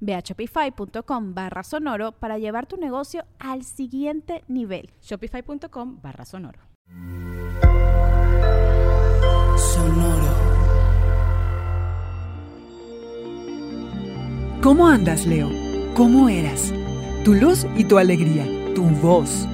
Ve a shopify.com barra sonoro para llevar tu negocio al siguiente nivel. Shopify.com barra sonoro. Sonoro. ¿Cómo andas, Leo? ¿Cómo eras? Tu luz y tu alegría, tu voz.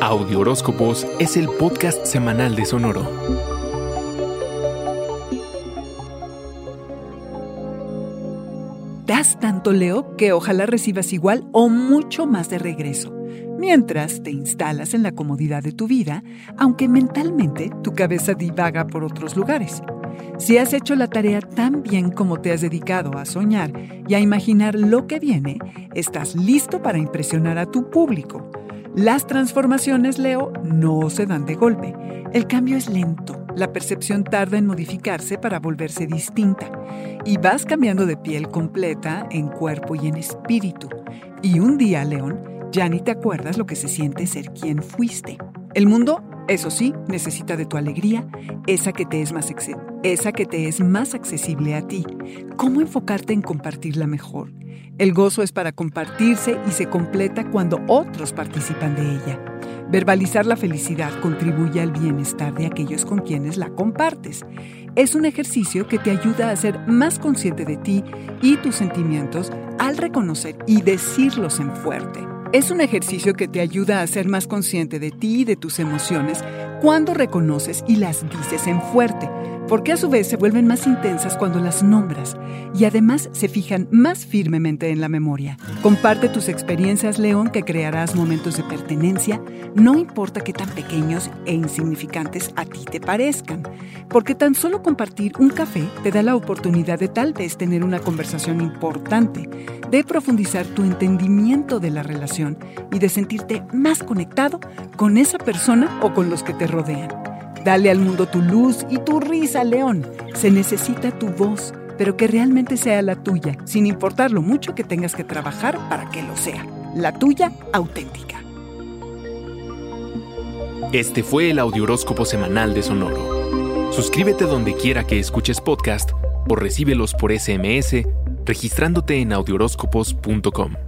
Audio Horóscopos es el podcast semanal de Sonoro. Das tanto, Leo, que ojalá recibas igual o mucho más de regreso, mientras te instalas en la comodidad de tu vida, aunque mentalmente tu cabeza divaga por otros lugares. Si has hecho la tarea tan bien como te has dedicado a soñar y a imaginar lo que viene, estás listo para impresionar a tu público. Las transformaciones, Leo, no se dan de golpe. El cambio es lento la percepción tarda en modificarse para volverse distinta y vas cambiando de piel completa en cuerpo y en espíritu. Y un día, León, ya ni te acuerdas lo que se siente ser quien fuiste. El mundo, eso sí, necesita de tu alegría, esa que te es más, esa que te es más accesible a ti. ¿Cómo enfocarte en compartirla mejor? El gozo es para compartirse y se completa cuando otros participan de ella. Verbalizar la felicidad contribuye al bienestar de aquellos con quienes la compartes. Es un ejercicio que te ayuda a ser más consciente de ti y tus sentimientos al reconocer y decirlos en fuerte. Es un ejercicio que te ayuda a ser más consciente de ti y de tus emociones cuando reconoces y las dices en fuerte porque a su vez se vuelven más intensas cuando las nombras y además se fijan más firmemente en la memoria. Comparte tus experiencias, León, que crearás momentos de pertenencia, no importa qué tan pequeños e insignificantes a ti te parezcan, porque tan solo compartir un café te da la oportunidad de tal vez tener una conversación importante, de profundizar tu entendimiento de la relación y de sentirte más conectado con esa persona o con los que te rodean. Dale al mundo tu luz y tu risa, León. Se necesita tu voz, pero que realmente sea la tuya, sin importar lo mucho que tengas que trabajar para que lo sea. La tuya auténtica. Este fue el Audioróscopo Semanal de Sonoro. Suscríbete donde quiera que escuches podcast o recíbelos por SMS registrándote en audioróscopos.com.